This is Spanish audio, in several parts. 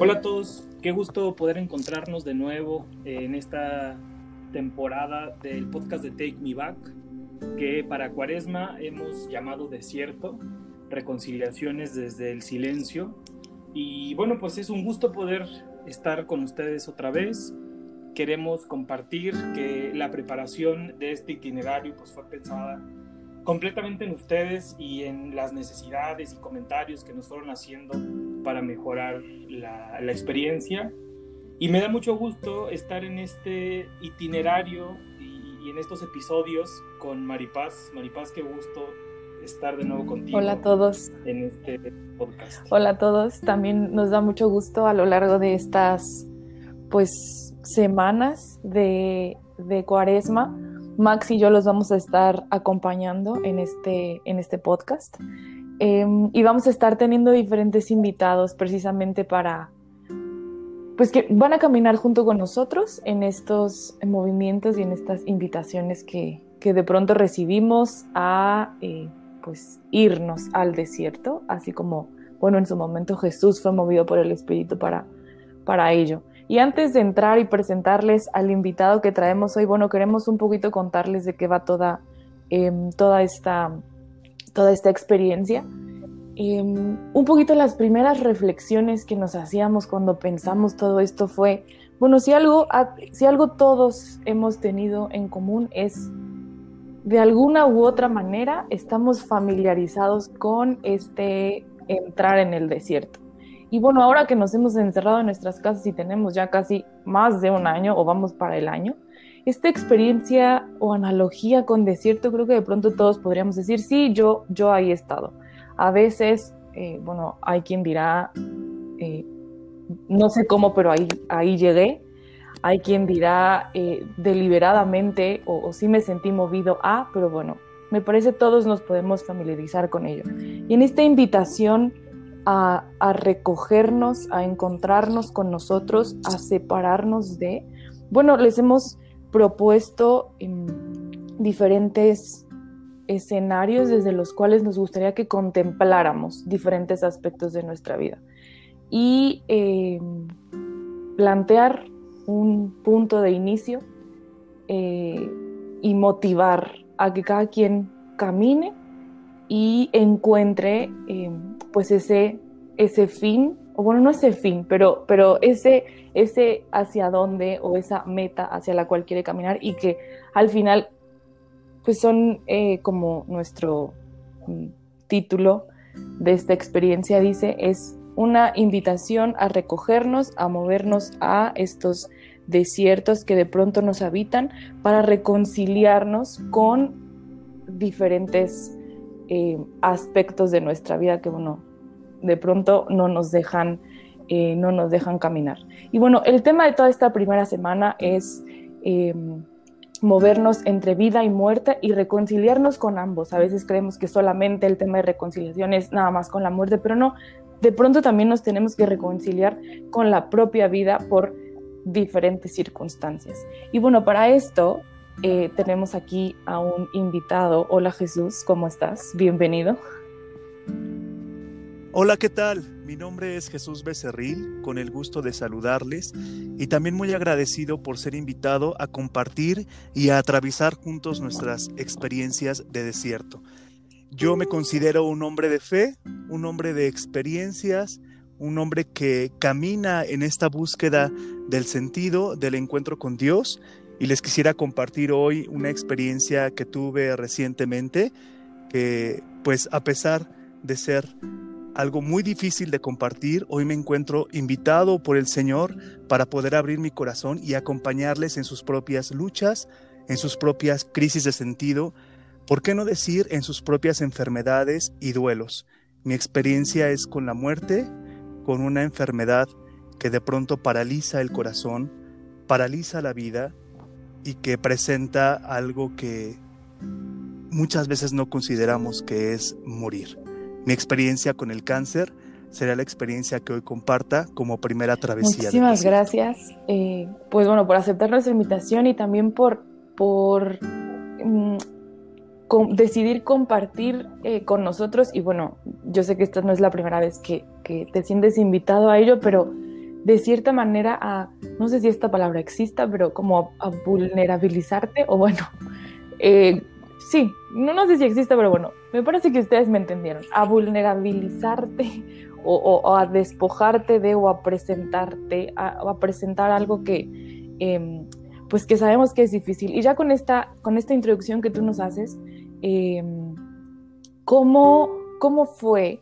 Hola a todos, qué gusto poder encontrarnos de nuevo en esta temporada del podcast de Take Me Back, que para Cuaresma hemos llamado Desierto, reconciliaciones desde el silencio. Y bueno, pues es un gusto poder estar con ustedes otra vez. Queremos compartir que la preparación de este itinerario pues fue pensada completamente en ustedes y en las necesidades y comentarios que nos fueron haciendo para mejorar la, la experiencia. Y me da mucho gusto estar en este itinerario y, y, en estos episodios con Maripaz. Maripaz, qué gusto estar de nuevo contigo. Hola a todos. En este podcast. Hola a todos. También nos da mucho gusto a lo largo de estas, pues, semanas de, de cuaresma. Max y yo los vamos a estar acompañando en este, en este podcast. Eh, y vamos a estar teniendo diferentes invitados precisamente para, pues que van a caminar junto con nosotros en estos movimientos y en estas invitaciones que, que de pronto recibimos a eh, pues irnos al desierto, así como, bueno, en su momento Jesús fue movido por el Espíritu para, para ello. Y antes de entrar y presentarles al invitado que traemos hoy, bueno, queremos un poquito contarles de qué va toda, eh, toda esta toda esta experiencia. Eh, un poquito las primeras reflexiones que nos hacíamos cuando pensamos todo esto fue, bueno, si algo, si algo todos hemos tenido en común es, de alguna u otra manera, estamos familiarizados con este entrar en el desierto. Y bueno, ahora que nos hemos encerrado en nuestras casas y tenemos ya casi más de un año o vamos para el año, esta experiencia o analogía con desierto, creo que de pronto todos podríamos decir, sí, yo, yo ahí he estado. A veces, eh, bueno, hay quien dirá, eh, no sé cómo, pero ahí, ahí llegué. Hay quien dirá eh, deliberadamente o, o sí me sentí movido a, pero bueno, me parece todos nos podemos familiarizar con ello. Y en esta invitación a, a recogernos, a encontrarnos con nosotros, a separarnos de, bueno, les hemos propuesto diferentes escenarios desde los cuales nos gustaría que contempláramos diferentes aspectos de nuestra vida. Y eh, plantear un punto de inicio eh, y motivar a que cada quien camine y encuentre eh, pues ese, ese fin o bueno, no ese fin, pero, pero ese, ese hacia dónde o esa meta hacia la cual quiere caminar y que al final, pues son eh, como nuestro mm, título de esta experiencia dice, es una invitación a recogernos, a movernos a estos desiertos que de pronto nos habitan para reconciliarnos con diferentes eh, aspectos de nuestra vida que, bueno, de pronto no nos dejan, eh, no nos dejan caminar. Y bueno, el tema de toda esta primera semana es eh, movernos entre vida y muerte y reconciliarnos con ambos. A veces creemos que solamente el tema de reconciliación es nada más con la muerte, pero no, de pronto también nos tenemos que reconciliar con la propia vida por diferentes circunstancias. Y bueno, para esto eh, tenemos aquí a un invitado. Hola Jesús, ¿cómo estás? Bienvenido. Hola, ¿qué tal? Mi nombre es Jesús Becerril, con el gusto de saludarles y también muy agradecido por ser invitado a compartir y a atravesar juntos nuestras experiencias de desierto. Yo me considero un hombre de fe, un hombre de experiencias, un hombre que camina en esta búsqueda del sentido del encuentro con Dios y les quisiera compartir hoy una experiencia que tuve recientemente que pues a pesar de ser algo muy difícil de compartir. Hoy me encuentro invitado por el Señor para poder abrir mi corazón y acompañarles en sus propias luchas, en sus propias crisis de sentido, ¿por qué no decir en sus propias enfermedades y duelos? Mi experiencia es con la muerte, con una enfermedad que de pronto paraliza el corazón, paraliza la vida y que presenta algo que muchas veces no consideramos que es morir. Mi experiencia con el cáncer será la experiencia que hoy comparta como primera travesía. Muchísimas gracias, eh, pues bueno, por aceptar nuestra invitación y también por, por mm, decidir compartir eh, con nosotros. Y bueno, yo sé que esta no es la primera vez que, que, te sientes invitado a ello, pero de cierta manera a, no sé si esta palabra exista, pero como a, vulnerabilizarte, o bueno, eh, sí, no, no sé si existe, pero bueno, me parece que ustedes me entendieron, a vulnerabilizarte o, a despojarte de o a presentarte, a, o a presentar algo que, em, pues que sabemos que es difícil. Y ya con esta, con esta introducción que tú nos haces, em, ¿cómo, ¿cómo fue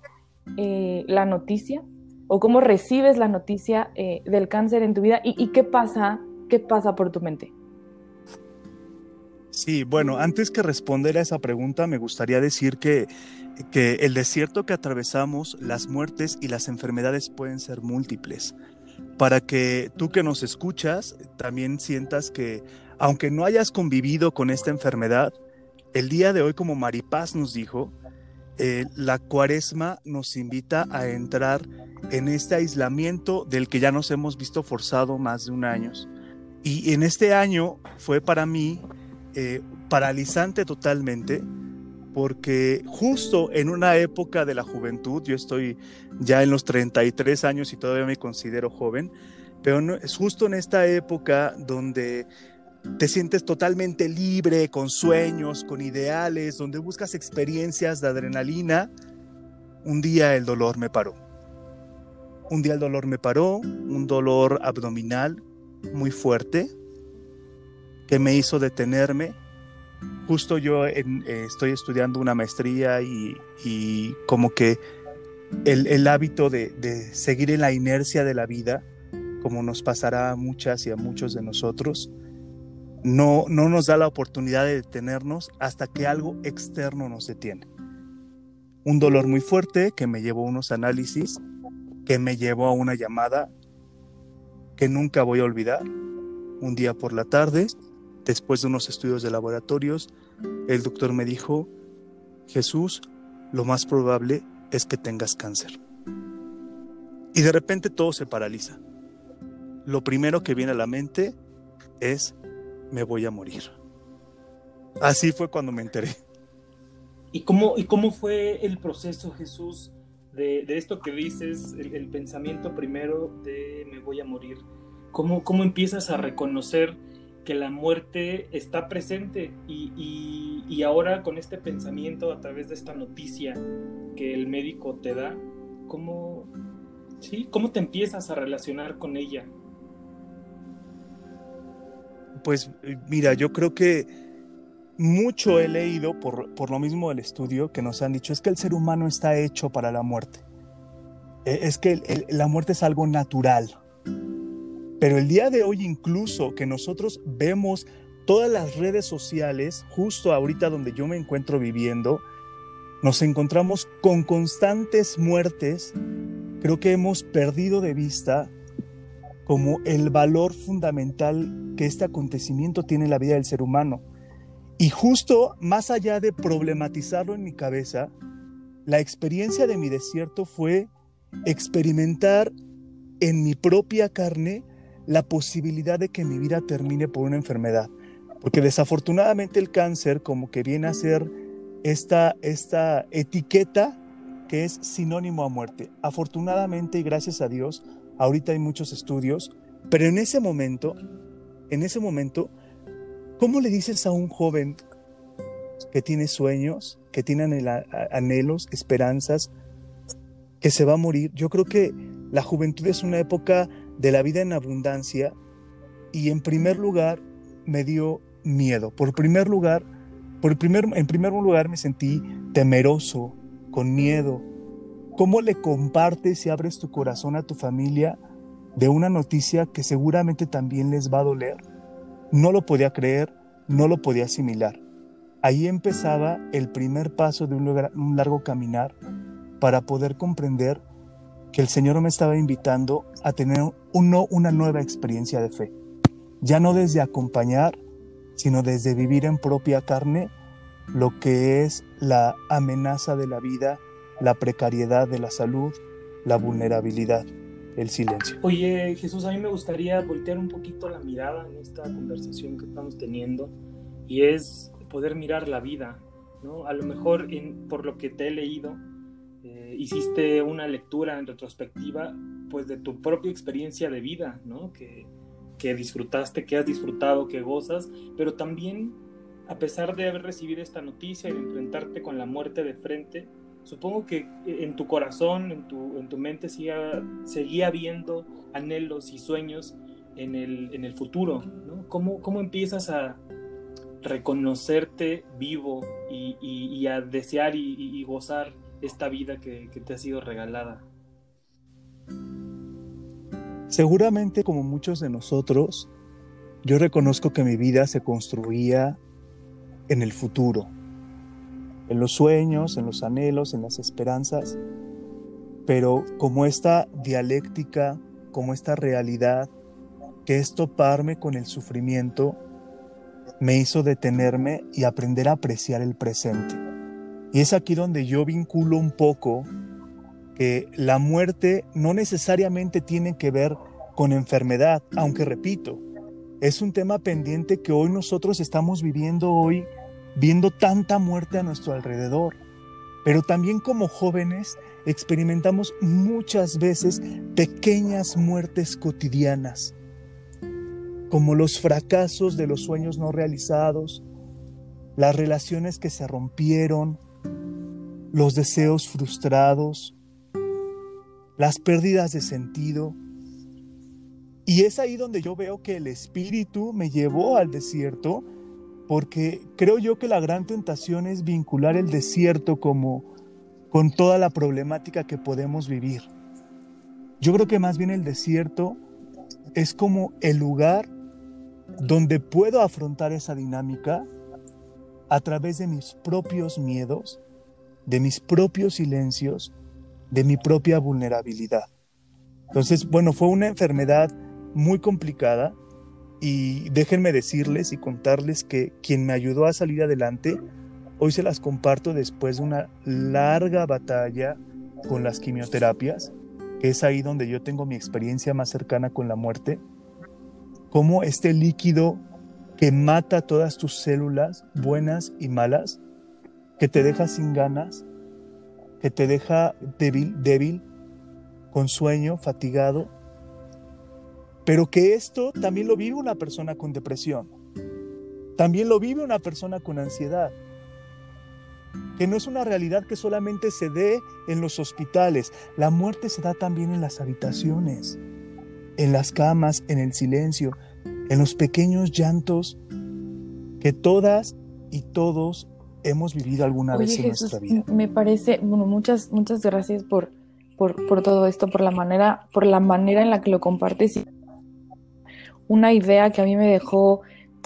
eh, la noticia o cómo recibes la noticia eh, del cáncer en tu vida y, qué pasa, qué pasa por tu mente. Sí, bueno, antes que responder a esa pregunta, me gustaría decir que, que el desierto que atravesamos, las muertes y las enfermedades pueden ser múltiples. Para que tú que nos escuchas también sientas que, aunque no hayas convivido con esta enfermedad, el día de hoy, como Maripaz nos dijo, eh, la cuaresma nos invita a entrar en este aislamiento del que ya nos hemos visto forzado más de un año. Y en este año fue para mí eh, paralizante totalmente, porque justo en una época de la juventud, yo estoy ya en los 33 años y todavía me considero joven, pero es justo en esta época donde te sientes totalmente libre, con sueños, con ideales, donde buscas experiencias de adrenalina, un día el dolor me paró. Un día el dolor me paró, un dolor abdominal muy fuerte que me hizo detenerme. Justo yo eh, estoy estudiando una maestría y, como que el, hábito de, seguir en la inercia de la vida, como nos pasará a muchas y a muchos de nosotros, no, no nos da la oportunidad de detenernos hasta que algo externo nos detiene. Un dolor muy fuerte que me llevó a unos análisis, que me llevó a una llamada que nunca voy a olvidar. Un día por la tarde, después de unos estudios de laboratorios, el doctor me dijo, Jesús, lo más probable es que tengas cáncer. Y de repente todo se paraliza. Lo primero que viene a la mente es me voy a morir. Así fue cuando me enteré. ¿Y cómo, y cómo fue el proceso, Jesús, de, esto que dices, el, pensamiento primero de me voy a morir? ¿Cómo, cómo empiezas a reconocer que la muerte está presente y, y, ahora con este pensamiento a través de esta noticia que el médico te da, ¿cómo, sí, ¿cómo te empiezas a relacionar con ella? Pues mira, yo creo que mucho he leído por, lo mismo del estudio que nos han dicho, es que el ser humano está hecho para la muerte. E, es que la muerte es algo natural. Pero el día de hoy incluso que nosotros vemos todas las redes sociales, justo ahorita donde yo me encuentro viviendo, nos encontramos con constantes muertes, creo que hemos perdido de vista como el valor fundamental que este acontecimiento tiene en la vida del ser humano. Y justo más allá de problematizarlo en mi cabeza, la experiencia de mi desierto fue experimentar en mi propia carne la posibilidad de que mi vida termine por una enfermedad. Porque desafortunadamente el cáncer como que viene a ser esta, esta etiqueta que es sinónimo a muerte. Afortunadamente y gracias a Dios, ahorita hay muchos estudios, pero en ese momento, en ese momento, ¿cómo le dices a un joven que tiene sueños, que tiene anhelos, esperanzas, que se va a morir? Yo creo que la juventud es una época de la vida en abundancia y en primer lugar me dio miedo. Por primer lugar, por primer, en primer lugar me sentí temeroso, con miedo, ¿Cómo le compartes y abres tu corazón a tu familia de una noticia que seguramente también les va a doler? No lo podía creer, no lo podía asimilar. Ahí empezaba el primer paso de un, largo caminar para poder comprender que el Señor me estaba invitando a tener una nueva experiencia de fe. Ya no desde acompañar, sino desde vivir en propia carne lo que es la amenaza de la vida la precariedad de la salud, la vulnerabilidad, el silencio. Oye, Jesús, a mí me gustaría voltear un poquito la mirada en esta conversación que estamos teniendo y es poder mirar la vida, ¿no? A lo mejor por lo que te he leído, eh, hiciste una lectura en retrospectiva pues de tu propia experiencia de vida, ¿no? Que, que disfrutaste, que has disfrutado, que gozas, pero también a pesar de haber recibido esta noticia y de enfrentarte con la muerte de frente, supongo que en tu corazón, en tu, en tu mente siga, seguía viendo anhelos y sueños en el, en el futuro, ¿no? ¿Cómo, ¿Cómo, empiezas a reconocerte vivo y, y, a desear y, y, gozar esta vida que, te ha sido regalada? Seguramente como muchos de nosotros, yo reconozco que mi vida se construía en el futuro, en los sueños, en los anhelos, en las esperanzas, pero como esta dialéctica, como esta realidad, que es toparme con el sufrimiento, me hizo detenerme y aprender a apreciar el presente. Y es aquí donde yo vinculo un poco que la muerte no necesariamente tiene que ver con enfermedad, aunque repito, es un tema pendiente que hoy nosotros estamos viviendo hoy, viendo tanta muerte a nuestro alrededor. Pero también como jóvenes experimentamos muchas veces pequeñas muertes cotidianas, como los fracasos de los sueños no realizados, las relaciones que se rompieron, los deseos frustrados, las pérdidas de sentido. Y es ahí donde yo veo que el Espíritu me llevó al desierto, porque creo yo que la gran tentación es vincular el desierto como con toda la problemática que podemos vivir. Yo creo que más bien el desierto es como el lugar donde puedo afrontar esa dinámica a través de mis propios miedos, de mis propios silencios de mi propia vulnerabilidad. Entonces, bueno, fue una enfermedad muy complicada y déjenme decirles y contarles que quien me ayudó a salir adelante, hoy se las comparto después de una larga batalla con las quimioterapias, que es ahí donde yo tengo mi experiencia más cercana con la muerte, como este líquido que mata todas tus células, buenas y malas, que te deja sin ganas, que te deja débil, débil, con sueño, fatigado, pero que esto también lo vive una persona con depresión, también lo vive una persona con ansiedad, que no es una realidad que solamente se dé en los hospitales, la muerte se da también en las habitaciones, en las camas, en el silencio, en los pequeños llantos que todas y todos hemos vivido alguna vez en nuestra vida. Me parece, bueno, muchas, muchas gracias por, por, todo esto, por la manera, por la manera en la que lo compartes. Una idea que a mí me dejó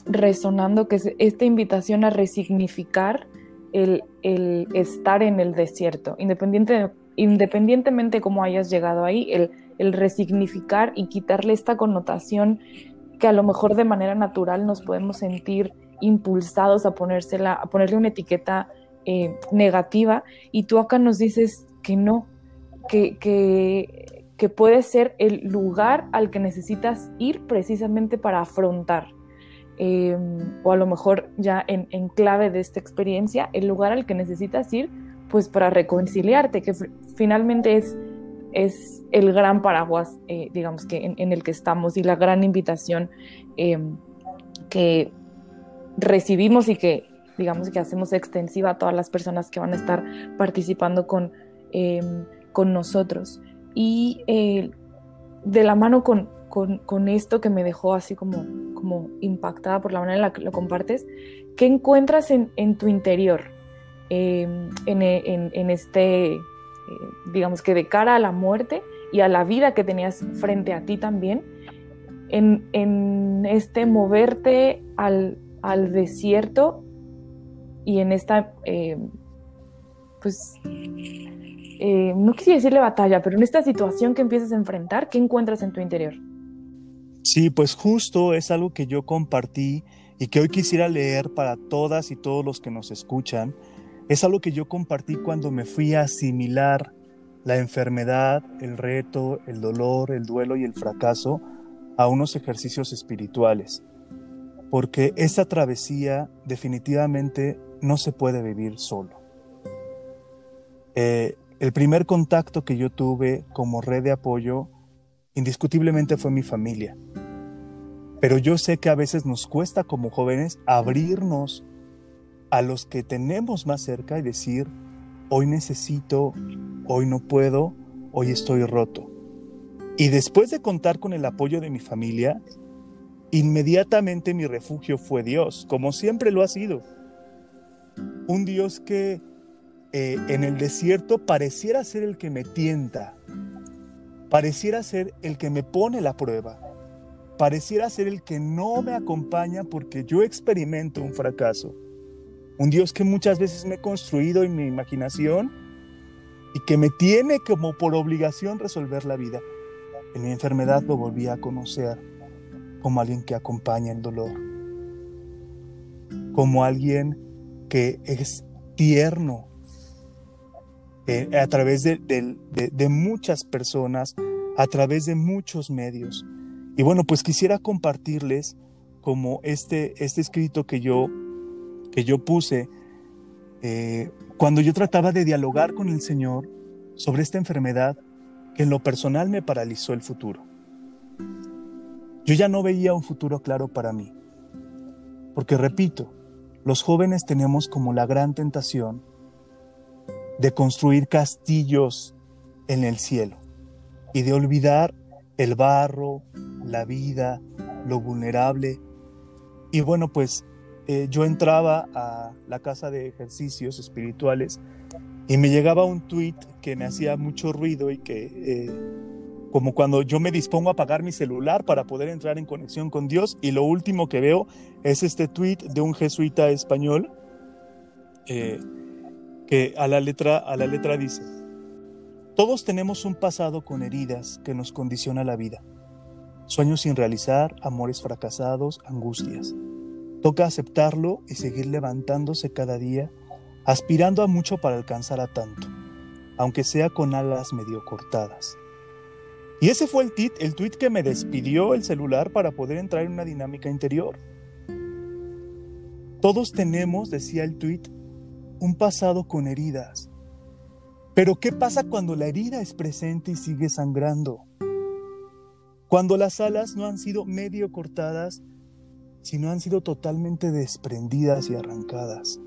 resonando, que es esta invitación a resignificar el, el estar en el desierto, independiente, independientemente de cómo hayas llegado ahí, el, el resignificar y quitarle esta connotación que a lo mejor de manera natural nos podemos sentir impulsados a, ponérsela, a ponerle una etiqueta eh, negativa y tú acá nos dices que no, que, que, puede ser el lugar al que necesitas ir precisamente para afrontar. Em, o a lo mejor ya en, clave de esta experiencia, el lugar al que necesitas ir pues para reconciliarte, que finalmente es, es el gran paraguas, eh, digamos que en, en, el que estamos y la gran invitación em, que recibimos y que digamos que hacemos extensiva a todas las personas que van a estar participando con, em, con nosotros. Y eh, de la mano con, con, esto que me dejó así como, como impactada por la manera en la que lo compartes, ¿qué encuentras en, en tu interior? Em, en, en, en, este, eh, digamos que de cara a la muerte y a la vida que tenías frente a ti también, en, en este moverte al, al desierto y en esta, eh, pues, eh, no quisiera decirle batalla, pero en esta situación que empiezas a enfrentar, ¿qué encuentras en tu interior? Sí, pues justo es algo que yo compartí y que hoy quisiera leer para todas y todos los que nos escuchan. Es algo que yo compartí cuando me fui a asimilar la enfermedad, el reto, el dolor, el duelo y el fracaso a unos ejercicios espirituales porque esa travesía definitivamente no se puede vivir solo. Eh, el primer contacto que yo tuve como red de apoyo indiscutiblemente fue mi familia. Pero yo sé que a veces nos cuesta como jóvenes abrirnos a los que tenemos más cerca y decir, hoy necesito, hoy no puedo, hoy estoy roto. Y después de contar con el apoyo de mi familia, inmediatamente mi refugio fue Dios, como siempre lo ha sido. Un Dios que eh, en el desierto pareciera ser el que me tienta, pareciera ser el que me pone la prueba, pareciera ser el que no me acompaña porque yo experimento un fracaso. Un Dios que muchas veces me he construido en mi imaginación y que me tiene como por obligación resolver la vida. En mi enfermedad lo volví a conocer como alguien que acompaña el dolor, como alguien que es tierno eh, a través de, muchas personas, a través de muchos medios. Y bueno, pues quisiera compartirles como este, este escrito que yo, que yo puse eh, cuando yo trataba de dialogar con el Señor sobre esta enfermedad que en lo personal me paralizó el futuro. Yo ya no veía un futuro claro para mí, porque repito, los jóvenes tenemos como la gran tentación de construir castillos en el cielo y de olvidar el barro, la vida, lo vulnerable. Y bueno, pues eh, yo entraba a la casa de ejercicios espirituales y me llegaba un tweet que me hacía mucho ruido y que, eh, como cuando yo me dispongo a apagar mi celular para poder entrar en conexión con Dios, y lo último que veo es este tweet de un jesuita español eh, que a la, letra, a la letra dice, todos tenemos un pasado con heridas que nos condiciona la vida, sueños sin realizar, amores fracasados, angustias. Toca aceptarlo y seguir levantándose cada día aspirando a mucho para alcanzar a tanto, aunque sea con alas medio cortadas. Y ese fue el, tit, el tweet que me despidió el celular para poder entrar en una dinámica interior. Todos tenemos, decía el tweet, un pasado con heridas. Pero ¿qué pasa cuando la herida es presente y sigue sangrando? Cuando las alas no han sido medio cortadas, sino han sido totalmente desprendidas y arrancadas.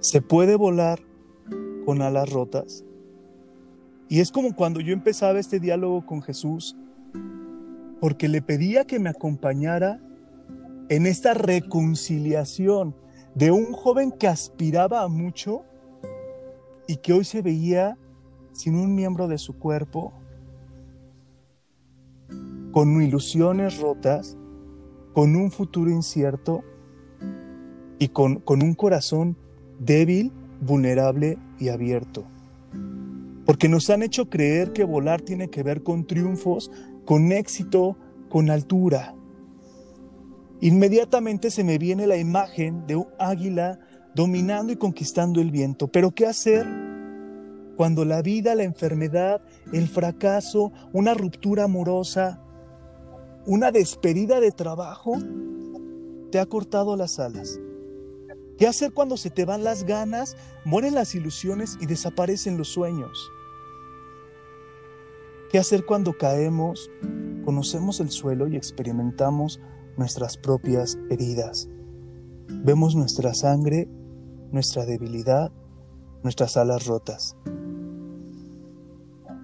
¿Se puede volar con alas rotas? Y es como cuando yo empezaba este diálogo con Jesús, porque le pedía que me acompañara en esta reconciliación de un joven que aspiraba a mucho y que hoy se veía sin un miembro de su cuerpo, con ilusiones rotas, con un futuro incierto y con, con un corazón débil, vulnerable y abierto. Porque nos han hecho creer que volar tiene que ver con triunfos, con éxito, con altura. Inmediatamente se me viene la imagen de un águila dominando y conquistando el viento. Pero ¿qué hacer cuando la vida, la enfermedad, el fracaso, una ruptura amorosa, una despedida de trabajo te ha cortado las alas? ¿Qué hacer cuando se te van las ganas, mueren las ilusiones y desaparecen los sueños? ¿Qué hacer cuando caemos, conocemos el suelo y experimentamos nuestras propias heridas? Vemos nuestra sangre, nuestra debilidad, nuestras alas rotas.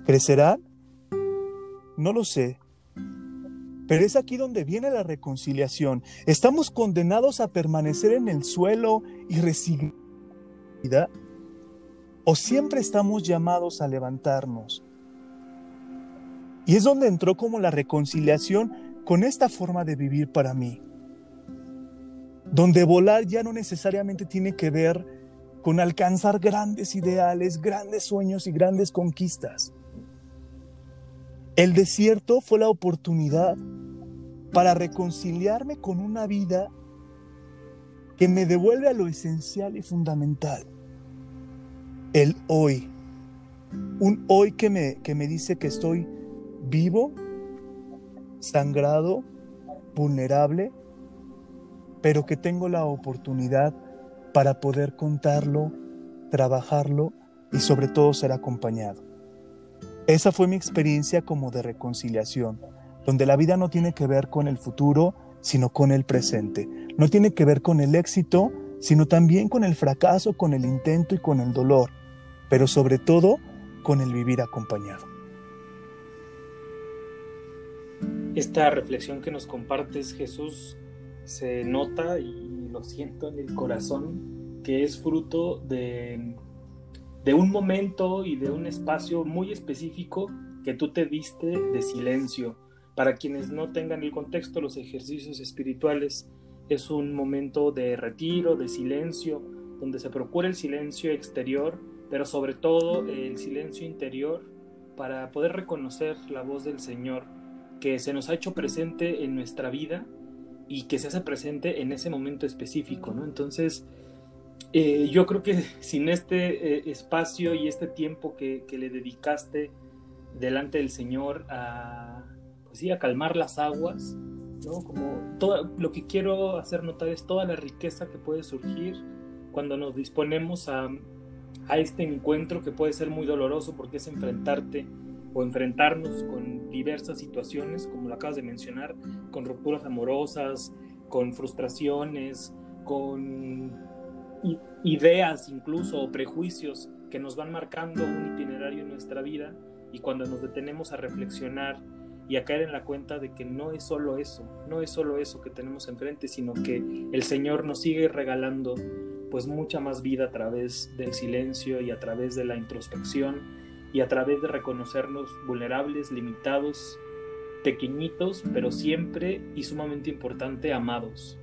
¿Crecerán? No lo sé, pero es aquí donde viene la reconciliación. ¿Estamos condenados a permanecer en el suelo y vida? ¿O siempre estamos llamados a levantarnos? Y es donde entró como la reconciliación con esta forma de vivir para mí. Donde volar ya no necesariamente tiene que ver con alcanzar grandes ideales, grandes sueños y grandes conquistas. El desierto fue la oportunidad para reconciliarme con una vida que me devuelve a lo esencial y fundamental, el hoy. Un hoy que me, que me dice que estoy vivo, sangrado, vulnerable, pero que tengo la oportunidad para poder contarlo, trabajarlo y sobre todo ser acompañado. Esa fue mi experiencia como de reconciliación, donde la vida no tiene que ver con el futuro, sino con el presente. No tiene que ver con el éxito, sino también con el fracaso, con el intento y con el dolor, pero sobre todo con el vivir acompañado. Esta reflexión que nos compartes, Jesús, se nota y lo siento en el corazón que es fruto de, de un momento y de un espacio muy específico que tú te diste de silencio. Para quienes no tengan el contexto, los ejercicios espirituales es un momento de retiro, de silencio, donde se procura el silencio exterior, pero sobre todo el silencio interior para poder reconocer la voz del Señor que se nos ha hecho presente en nuestra vida y que se hace presente en ese momento específico, ¿no? Entonces, eh, yo creo que sin este eh, espacio y este tiempo que, que, le dedicaste delante del Señor a, pues sí, a calmar las aguas, ¿no? Como todo, lo que quiero hacer notar es toda la riqueza que puede surgir cuando nos disponemos a, a este encuentro que puede ser muy doloroso porque es enfrentarte o enfrentarnos con diversas situaciones, como lo acabas de mencionar, con rupturas amorosas, con frustraciones, con ideas incluso o prejuicios que nos van marcando un itinerario en nuestra vida y cuando nos detenemos a reflexionar y a caer en la cuenta de que no es solo eso, no es solo eso que tenemos enfrente, sino que el Señor nos sigue regalando pues mucha más vida a través del silencio y a través de la introspección y a través de reconocernos vulnerables, limitados, pequeñitos, pero siempre y sumamente importante, amados.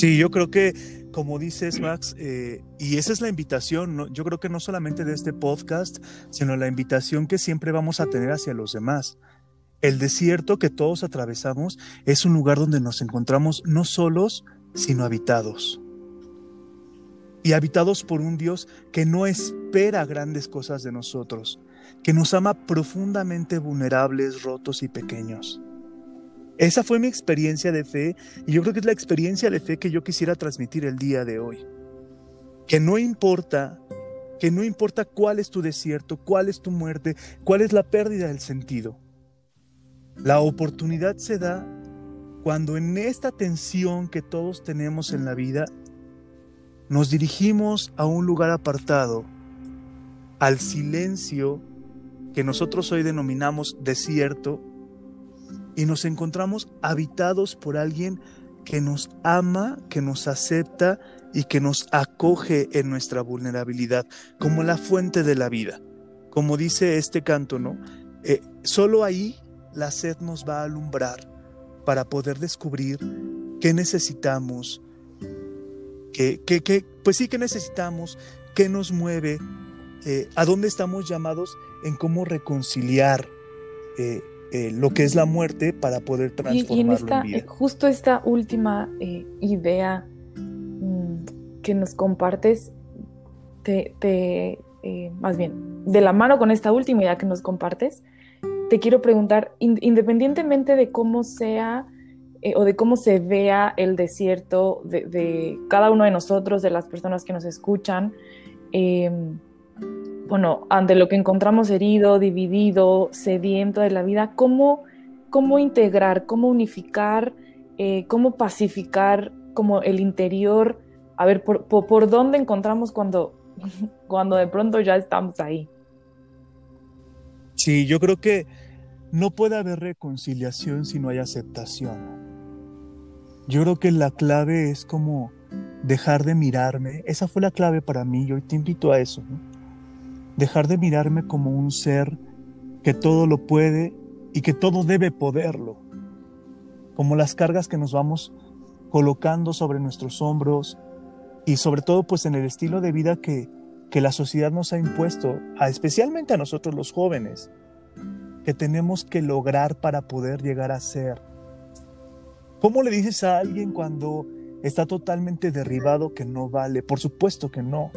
Sí, yo creo que, como dices, Max, eh, y esa es la invitación, yo creo que no solamente de este podcast, sino la invitación que siempre vamos a tener hacia los demás. El desierto que todos atravesamos es un lugar donde nos encontramos no solos, sino habitados y habitados por un Dios que no espera grandes cosas de nosotros, que nos ama profundamente vulnerables, rotos y pequeños. Esa fue mi experiencia de fe y yo creo que es la experiencia de fe que yo quisiera transmitir el día de hoy. Que no importa, que no importa cuál es tu desierto, cuál es tu muerte, cuál es la pérdida del sentido. La oportunidad se da cuando en esta tensión que todos tenemos en la vida, nos dirigimos a un lugar apartado, al silencio que nosotros hoy denominamos desierto, y nos encontramos habitados por alguien que nos ama, que nos acepta y que nos acoge en nuestra vulnerabilidad, como la fuente de la vida. Como dice este canto, ¿no? Eh, solo ahí la sed nos va a alumbrar para poder descubrir qué necesitamos, que, pues sí que necesitamos, qué nos mueve, eh, a dónde estamos llamados en cómo reconciliar eh, eh, lo que es la muerte para poder transformarlo y, en, vida. Justo esta última idea mm, que nos compartes, te, más bien, de la mano con esta última idea que nos compartes, te quiero preguntar, independientemente de cómo sea eh, o de cómo se vea el desierto de, cada uno de nosotros, de las personas que nos escuchan, em, bueno, ante lo que encontramos herido, dividido, sediento de la vida, cómo, cómo integrar, cómo unificar, eh, cómo pacificar como el interior, a ver, por, por, dónde encontramos cuando, cuando de pronto ya estamos ahí. Sí, yo creo que no puede haber reconciliación si no hay aceptación. Yo creo que la clave es como dejar de mirarme. Esa fue la clave para mí y hoy te invito a eso. Dejar de mirarme como un ser que todo lo puede y que todo debe poderlo. Como las cargas que nos vamos colocando sobre nuestros hombros y sobre todo pues en el estilo de vida que, que la sociedad nos ha impuesto, especialmente a nosotros los jóvenes, que tenemos que lograr para poder llegar a ser ¿Cómo le dices a alguien cuando está totalmente derribado que no vale? Por supuesto que no.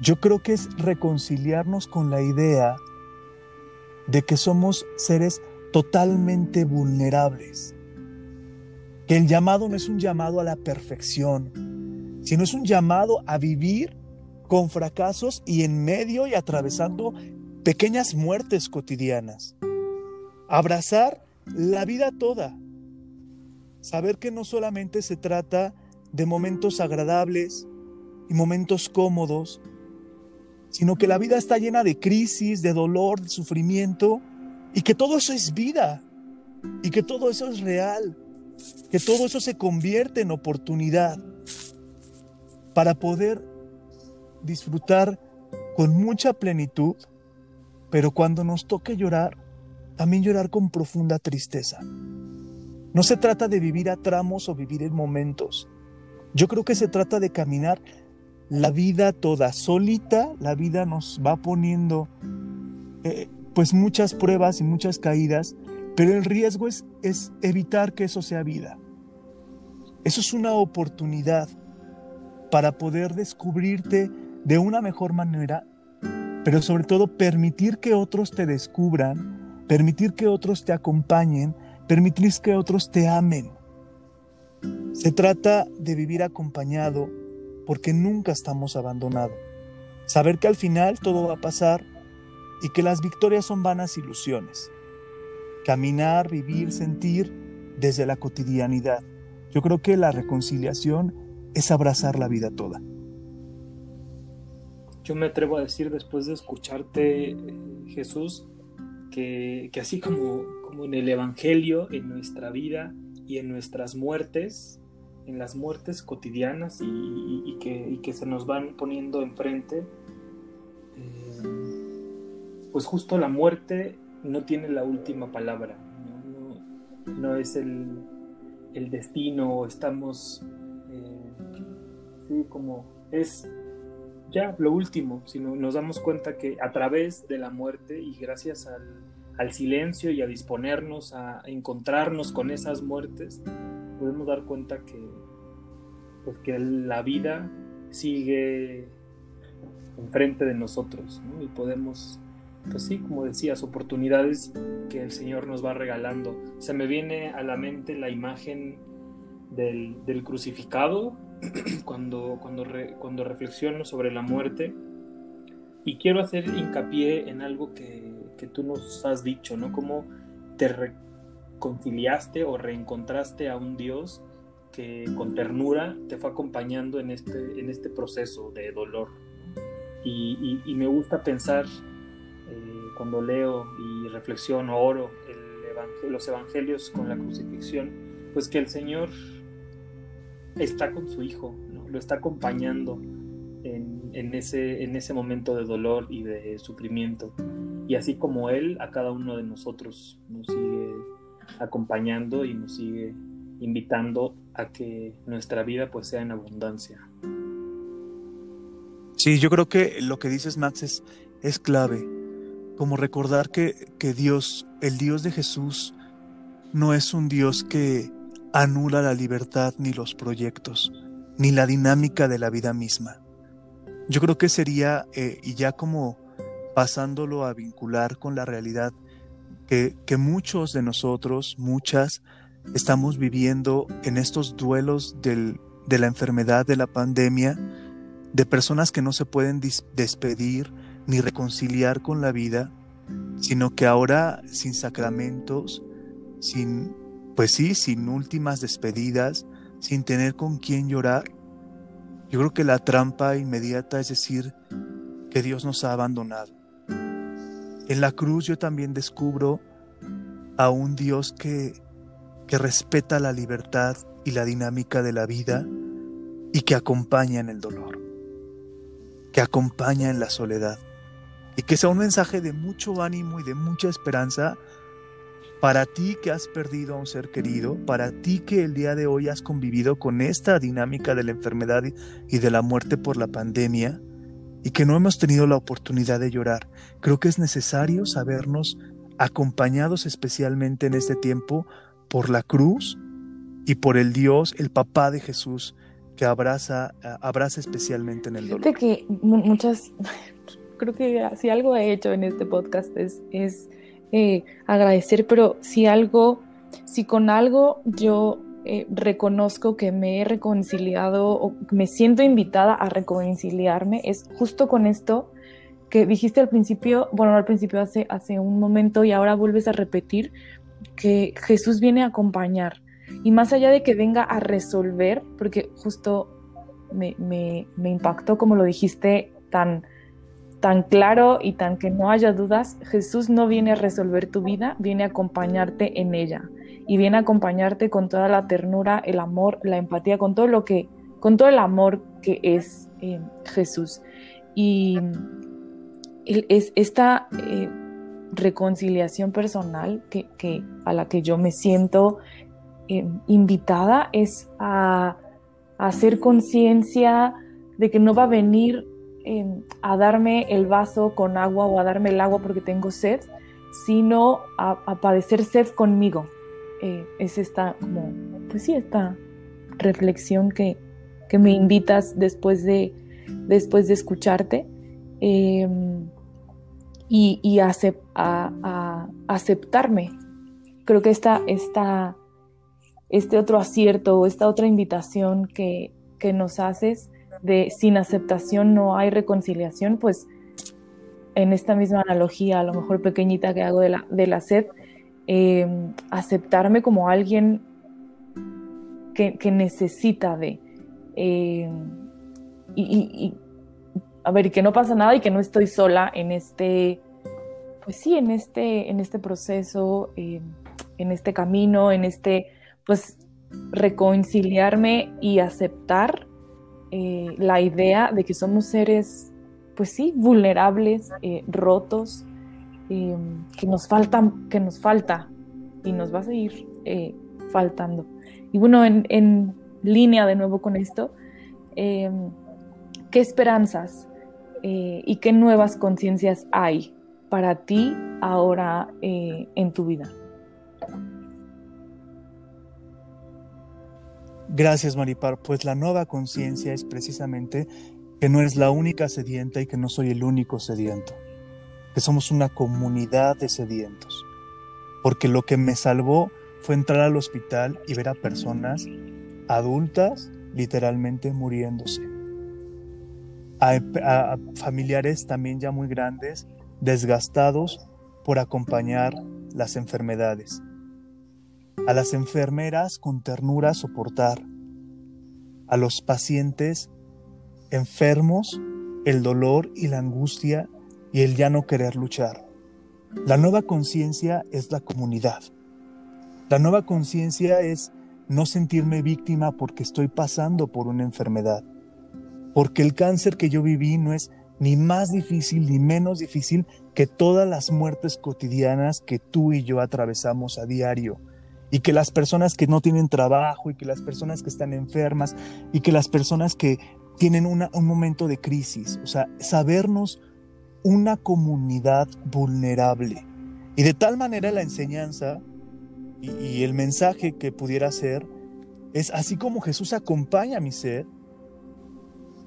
Yo creo que es reconciliarnos con la idea de que somos seres totalmente vulnerables. Que el llamado no es un llamado a la perfección, sino es un llamado a vivir con fracasos y en medio y atravesando pequeñas muertes cotidianas. Abrazar la vida toda. Saber que no solamente se trata de momentos agradables y momentos cómodos, sino que la vida está llena de crisis, de dolor, de sufrimiento, y que todo eso es vida, y que todo eso es real, que todo eso se convierte en oportunidad para poder disfrutar con mucha plenitud, pero cuando nos toque llorar, también llorar con profunda tristeza. No se trata de vivir a tramos o vivir en momentos. Yo creo que se trata de caminar la vida toda solita, la vida nos va poniendo eh, pues muchas pruebas y muchas caídas, pero el riesgo es, es evitar que eso sea vida. Eso es una oportunidad para poder descubrirte de una mejor manera, pero sobre todo permitir que otros te descubran, permitir que otros te acompañen, permitir que otros te amen. Se trata de vivir acompañado porque nunca estamos abandonados. Saber que al final todo va a pasar y que las victorias son vanas ilusiones. Caminar, vivir, sentir desde la cotidianidad. Yo creo que la reconciliación es abrazar la vida toda. Yo me atrevo a decir después de escucharte, Jesús, que, así como, como en el Evangelio, en nuestra vida y en nuestras muertes, en las muertes cotidianas y, que, se nos van poniendo enfrente, eh, pues justo la muerte no tiene la última palabra, no, es el, destino, estamos, eh, como es ya lo último, sino nos damos cuenta que a través de la muerte y gracias al, silencio y a disponernos a encontrarnos con esas muertes, podemos dar cuenta que, pues, que la vida sigue enfrente de nosotros y podemos, pues sí, como decías, oportunidades que el Señor nos va regalando. Se me viene a la mente la imagen del, del crucificado cuando, cuando, cuando reflexiono sobre la muerte y quiero hacer hincapié en algo que, que tú nos has dicho, ¿no? Cómo te reconciliaste o reencontraste a un Dios que con ternura te fue acompañando en este, en este proceso de dolor. Y, me gusta pensar eh, cuando leo y reflexiono, oro el los evangelios con la crucifixión, pues que el Señor está con su hijo, lo está acompañando en, ese, en ese momento de dolor y de sufrimiento. Y así como Él, a cada uno de nosotros nos sigue acompañando y nos sigue invitando a que nuestra vida pues sea en abundancia. Sí, yo creo que lo que dices Max es, clave, como recordar que, que Dios, el Dios de Jesús, no es un Dios que, anula la libertad ni los proyectos, ni la dinámica de la vida misma. Yo creo que sería, eh, y ya como pasándolo a vincular con la realidad, que, muchos de nosotros, muchas, estamos viviendo en estos duelos del, de la enfermedad, de la pandemia, de personas que no se pueden despedir ni reconciliar con la vida, sino que ahora sin sacramentos, sin pues sí, sin últimas despedidas, sin tener con quién llorar. Yo creo que la trampa inmediata es decir que Dios nos ha abandonado. En la cruz yo también descubro a un Dios que, que respeta la libertad y la dinámica de la vida y que acompaña en el dolor, que acompaña en la soledad y que sea un mensaje de mucho ánimo y de mucha esperanza para ti que has perdido a un ser querido, para ti que el día de hoy has convivido con esta dinámica de la enfermedad y de la muerte por la pandemia y que no hemos tenido la oportunidad de llorar, creo que es necesario sabernos acompañados especialmente en este tiempo por la cruz y por el Dios, el papá de Jesús, que abraza, abraza especialmente en el dolor. Fíjate que muchas, creo que si algo he hecho en este podcast es, es eh, agradecer, pero si algo, si con algo yo eh, reconozco que me he reconciliado o me siento invitada a reconciliarme es justo con esto que dijiste al principio, bueno, al principio hace, hace un momento y ahora vuelves a repetir que Jesús viene a acompañar. Y más allá de que venga a resolver, porque justo me, me, me impactó como lo dijiste tan, tan claro y tan que no haya dudas, Jesús no viene a resolver tu vida, viene a acompañarte en ella y viene a acompañarte con toda la ternura, el amor, la empatía, con todo lo que, con todo el amor que es eh, Jesús. Y es esta eh, reconciliación personal que, a la que yo me siento eh, invitada es a, hacer conciencia de que no va a venir a darme el vaso con agua o a darme el agua porque tengo sed, sino a, a padecer sed conmigo, eh, es esta, como, pues sí, esta reflexión que, me invitas después de, después de escucharte em, y, a, aceptarme. Creo que esta, esta, este otro acierto o esta otra invitación que, nos haces de sin aceptación no hay reconciliación, pues en esta misma analogía, a lo mejor pequeñita que hago de la, de la sed, Em, aceptarme como alguien que, necesita de... Em, y, a ver, que no pasa nada y que no estoy sola en este, pues sí, en este, en este proceso, em, en este camino, en este, pues, reconciliarme y aceptar eh, la idea de que somos seres, pues sí, vulnerables, eh, rotos, Em, que nos falta, que nos falta y nos va a seguir eh, faltando. Y bueno, en, línea de nuevo con esto, em, ¿qué esperanzas eh, y qué nuevas conciencias hay para ti ahora eh, en tu vida? Gracias, Maripar. Pues la nueva conciencia es precisamente que no eres la única sedienta y que no soy el único sediento que somos una comunidad de sedientos. Porque lo que me salvó fue entrar al hospital y ver a personas adultas literalmente muriéndose. A, familiares también ya muy grandes, desgastados por acompañar las enfermedades. A las enfermeras con ternura soportar. A los pacientes enfermos el dolor y la angustia y el ya no querer luchar. La nueva conciencia es la comunidad. La nueva conciencia es no sentirme víctima porque estoy pasando por una enfermedad. Porque el cáncer que yo viví no es ni más difícil ni menos difícil que todas las muertes cotidianas que tú y yo atravesamos a diario. Y que las personas que no tienen trabajo y que las personas que están enfermas y que las personas que tienen un momento de crisis. O sea, sabernos una comunidad vulnerable. Y de tal manera la enseñanza y, el mensaje que pudiera ser es así como Jesús acompaña a mi ser,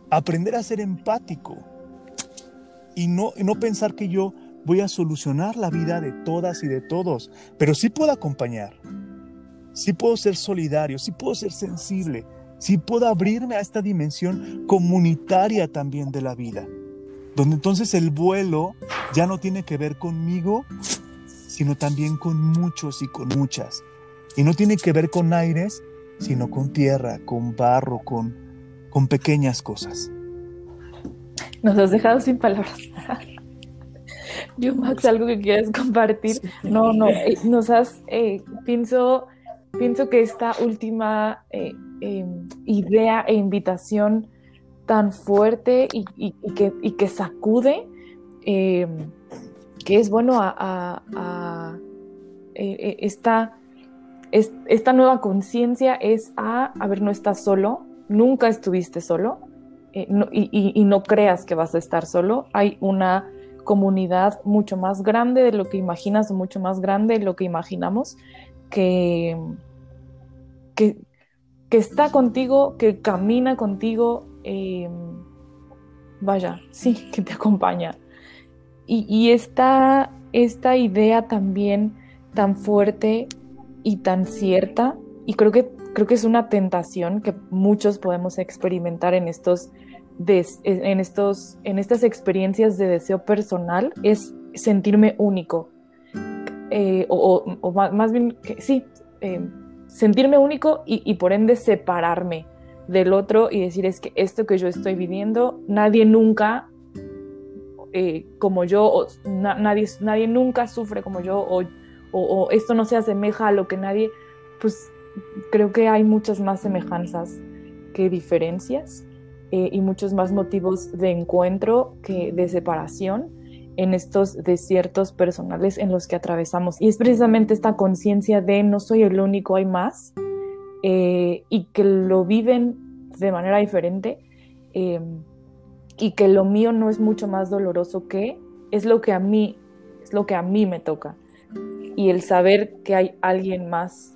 aprender a ser empático y no, no pensar que yo voy a solucionar la vida de todas y de todos, pero sí puedo acompañar, sí puedo ser solidario, sí puedo ser sensible, sí puedo abrirme a esta dimensión comunitaria también de la vida donde entonces el vuelo ya no tiene que ver conmigo, sino también con muchos y con muchas. Y no tiene que ver con aires, sino con tierra, con barro, con, con pequeñas cosas. Nos has dejado sin palabras. Yo, Max, algo que quieres compartir. No, no, eh, nos has, eh, pienso, pienso que esta última eh, idea e invitación tan fuerte y, que, sacude, em, que es bueno a, e, e, esta, esta nueva conciencia es a, a ver, no estás solo, nunca estuviste solo eh, y, no creas que vas a estar solo, hay una comunidad mucho más grande de lo que imaginas, mucho más grande de lo que imaginamos, que, que está contigo, que camina contigo, Em, vaya, sí, que te acompaña. Y, esta, idea también tan fuerte y tan cierta, y creo que creo que es una tentación que muchos podemos experimentar en estos, en estos, en estas experiencias de deseo personal, es sentirme único. Eh, o, más bien, que, sí, eh, sentirme único y, por ende separarme del otro y decir es que esto que yo estoy viviendo, nadie nunca eh, como yo, nadie, nadie nunca sufre como yo, o, o, esto no se asemeja a lo que nadie, pues creo que hay muchas más semejanzas que diferencias eh, y muchos más motivos de encuentro que de separación en estos desiertos personales en los que atravesamos. Y es precisamente esta conciencia de no soy el único, hay más, eh, y que lo viven de manera diferente, em, y que lo mío no es mucho más doloroso que es lo que a mí, es lo que a mí me toca. Y el saber que hay alguien más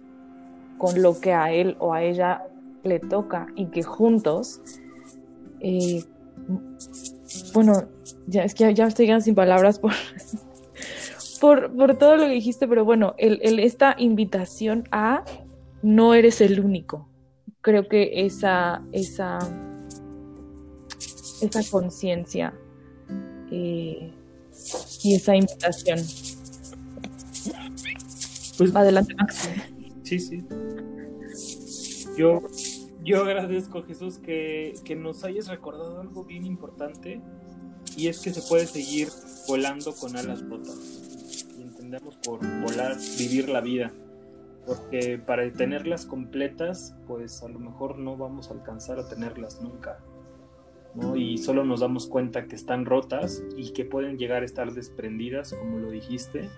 con lo que a él o a ella le toca y que juntos, eh, bueno, ya es que ya estoy quedando sin palabras por, por, todo lo que dijiste, pero bueno, el, esta invitación a no eres el único. Creo que esa, esa, esa conciencia eh, y esa invitación. Pues, Adelante, Max. Sí, sí. Yo, yo agradezco, Jesús, que, que nos hayas recordado algo bien importante y es que se puede seguir volando con alas rotas. Y entendemos por volar, vivir la vida. Porque para tenerlas completas, pues a lo mejor no vamos a alcanzar a tenerlas nunca. ¿no? Y solo nos damos cuenta que están rotas y que pueden llegar a estar desprendidas, como lo dijiste,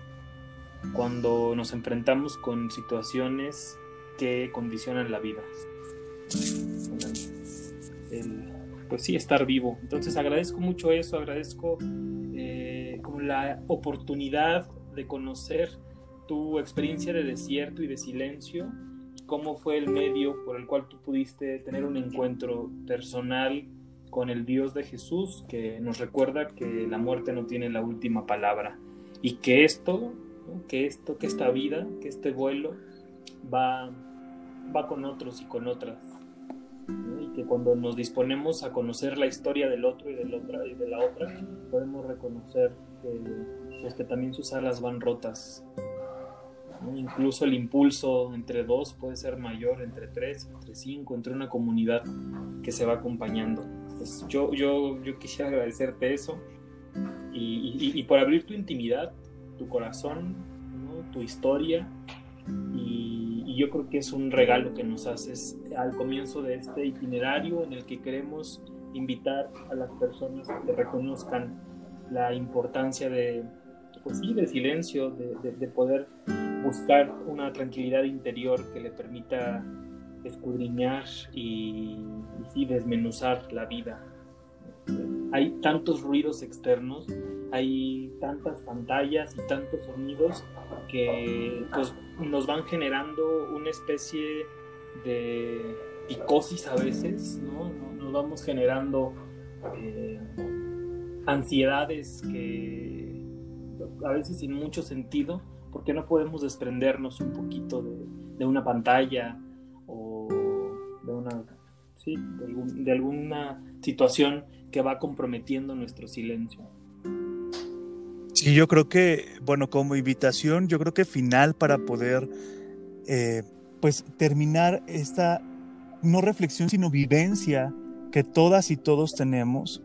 cuando nos enfrentamos con situaciones que condicionan la vida. pues sí, estar vivo. Entonces agradezco mucho eso, agradezco eh, como la oportunidad de conocer tu experiencia de desierto y de silencio, cómo fue el medio por el cual tú pudiste tener un encuentro personal con el Dios de Jesús, que nos recuerda que la muerte no tiene la última palabra y que esto, que esto, que esta vida, que este vuelo va, va con otros y con otras. Y que cuando nos disponemos a conocer la historia del otro y, del otra, y de la otra, podemos reconocer que, pues, que también sus alas van rotas. Incluso el impulso entre dos puede ser mayor, entre tres, entre cinco, entre una comunidad que se va acompañando. Pues yo, yo, yo quisiera agradecerte eso y, y, por abrir tu intimidad, tu corazón, tu historia y yo creo que es un regalo que nos haces al comienzo de este itinerario en el que queremos invitar a las personas que reconozcan la importancia de, pues sí, de silencio, de, poder buscar una tranquilidad interior que le permita escudriñar y, desmenuzar la vida. Hay tantos ruidos externos, hay tantas pantallas y tantos sonidos que pues, nos van generando una especie de picosis a veces, ¿no? Nos vamos generando eh, ansiedades que a veces sin mucho sentido, porque no podemos desprendernos un poquito de, una pantalla o de una de alguna situación que va comprometiendo nuestro silencio. Sí, yo creo que, bueno, como invitación, yo creo que final para poder, eh, pues, terminar esta, no reflexión, sino vivencia que todas y todos tenemos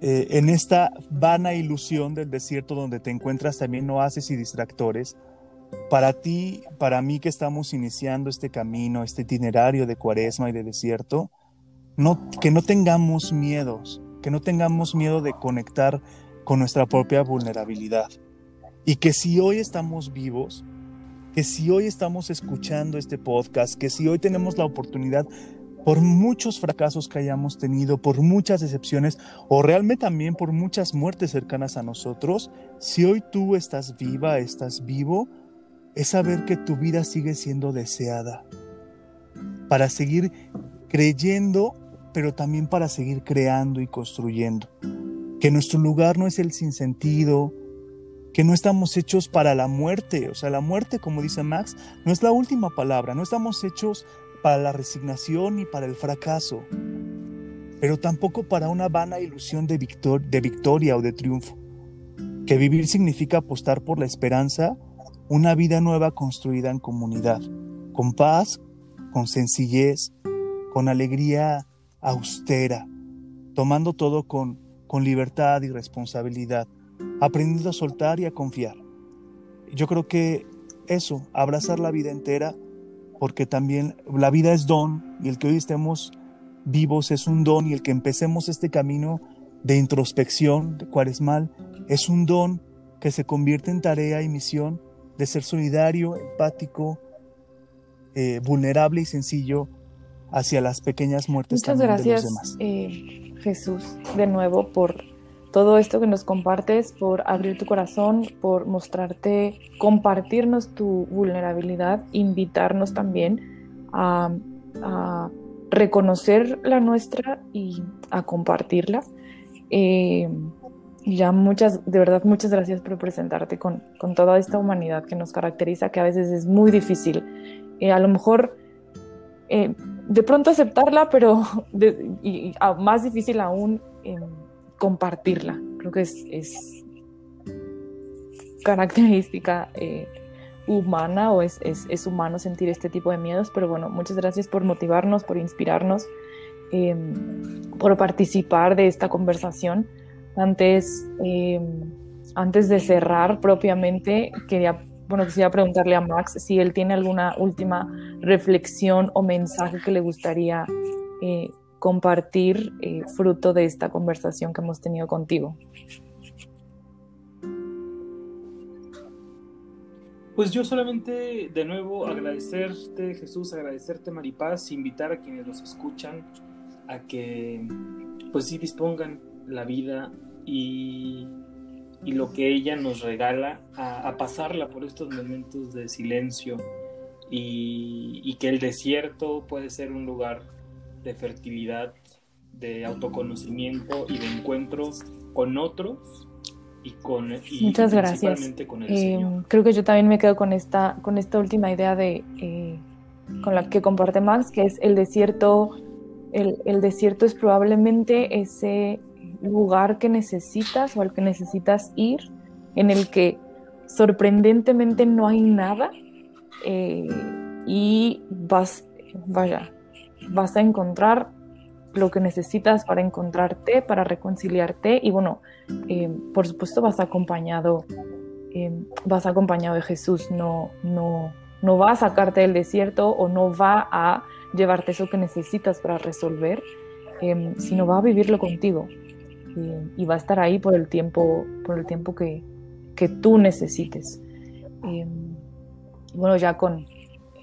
eh, en esta vana ilusión del desierto donde te encuentras también oasis y distractores. Para ti, para mí que estamos iniciando este camino, este itinerario de cuaresma y de desierto, que no tengamos miedos, que no tengamos miedo de conectar con nuestra propia vulnerabilidad. Y que si hoy estamos vivos, que si hoy estamos escuchando este podcast, que si hoy tenemos la oportunidad, por muchos fracasos que hayamos tenido, por muchas decepciones o realmente también por muchas muertes cercanas a nosotros, si hoy tú estás viva, estás vivo, es saber que tu vida sigue siendo deseada para seguir creyendo, pero también para seguir creando y construyendo que nuestro lugar no es el sinsentido, que no estamos hechos para la muerte. O sea, la muerte, como dice Max, no es la última palabra, no estamos hechos para la resignación ni para el fracaso, pero tampoco para una vana ilusión de, de victoria o de triunfo. Que vivir significa apostar por la esperanza, una vida nueva construida en comunidad, con paz, con sencillez, con alegría austera, tomando todo con, con libertad y responsabilidad, aprendiendo a soltar y a confiar. Yo creo que eso, abrazar la vida entera, porque también la vida es don y el que hoy estemos vivos es un don y el que empecemos este camino de introspección, de cuaresmal, es un don que se convierte en tarea y misión de ser solidario, empático, eh, vulnerable y sencillo hacia las pequeñas muertes Muchas gracias, de los demás. Eh, Jesús, de nuevo por todo esto que nos compartes, por abrir tu corazón, por mostrarte, compartirnos tu vulnerabilidad, invitarnos también a, reconocer la nuestra y a compartirla. Eh, ya muchas, de verdad, muchas gracias por presentarte con, con, toda esta humanidad que nos caracteriza, que a veces es muy difícil. Eh, a lo mejor eh, de pronto aceptarla, pero y, más difícil aún compartirla. Creo que es, es característica eh, humana o es, es, humano sentir este tipo de miedos, pero bueno, muchas gracias por motivarnos, por inspirarnos, em, por participar de esta conversación. Antes, em, antes de cerrar propiamente, quería bueno, quisiera preguntarle a Max si él tiene alguna última reflexión o mensaje que le gustaría eh, compartir eh, fruto de esta conversación que hemos tenido contigo. Pues yo solamente de nuevo agradecerte Jesús, agradecerte Maripaz, invitar a quienes nos escuchan a que pues sí dispongan la vida y y lo que ella nos regala a, pasarla por estos momentos de silencio y, que el desierto puede ser un lugar de fertilidad, de autoconocimiento y de encuentro con otros y con Muchas gracias. Con el eh, Creo que yo también me quedo con esta, con esta última idea de eh, con la que comparte Max, que es el desierto. El, el desierto es probablemente ese lugar que necesitas o al que necesitas ir, en el que sorprendentemente no hay nada eh, y vas, vaya, vas a encontrar lo que necesitas para encontrarte, para reconciliarte. Y bueno, eh, por supuesto vas acompañado, eh, vas acompañado de Jesús, no, no, no va a sacarte del desierto o no va a llevarte eso que necesitas para resolver, sino va a vivirlo contigo. Y, va a estar ahí por el tiempo, por el tiempo que, que tú necesites. Em, bueno, ya con,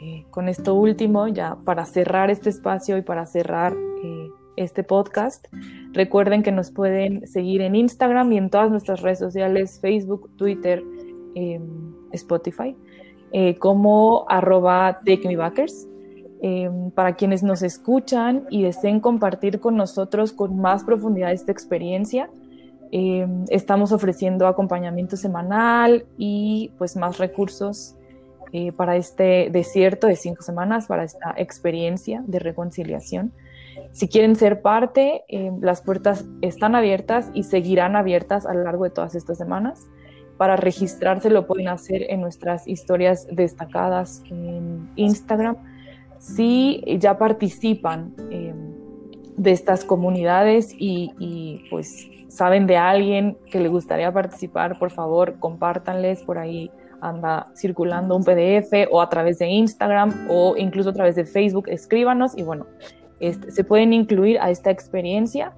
eh, con esto último, ya para cerrar este espacio y para cerrar eh, este podcast, recuerden que nos pueden seguir en Instagram y en todas nuestras redes sociales, Facebook, Twitter, em, Spotify, eh, como arroba TakeMeBackers. Em, para quienes nos escuchan y deseen compartir con nosotros con más profundidad esta experiencia. Em, estamos ofreciendo acompañamiento semanal y pues más recursos eh, para este desierto de cinco semanas, para esta experiencia de reconciliación. Si quieren ser parte, em, las puertas están abiertas y seguirán abiertas a lo largo de todas estas semanas. Para registrarse lo pueden hacer en nuestras historias destacadas en Instagram si ya participan em, de estas comunidades y, pues saben de alguien que le gustaría participar, por favor, compártanles por ahí anda circulando un PDF o a través de Instagram o incluso a través de Facebook, escríbanos y bueno, este, se pueden incluir a esta experiencia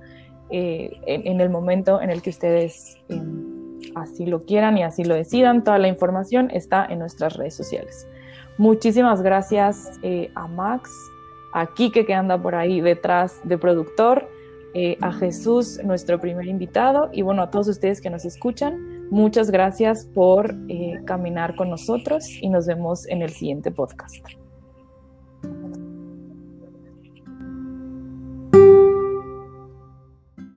eh, en, el momento en el que ustedes em, así lo quieran y así lo decidan. Toda la información está en nuestras redes sociales. Muchísimas gracias eh, a Max, a Kike que anda por ahí detrás de productor, eh, a Jesús, nuestro primer invitado, y bueno, a todos ustedes que nos escuchan, Muchas gracias por eh, caminar con nosotros y nos vemos en el siguiente podcast.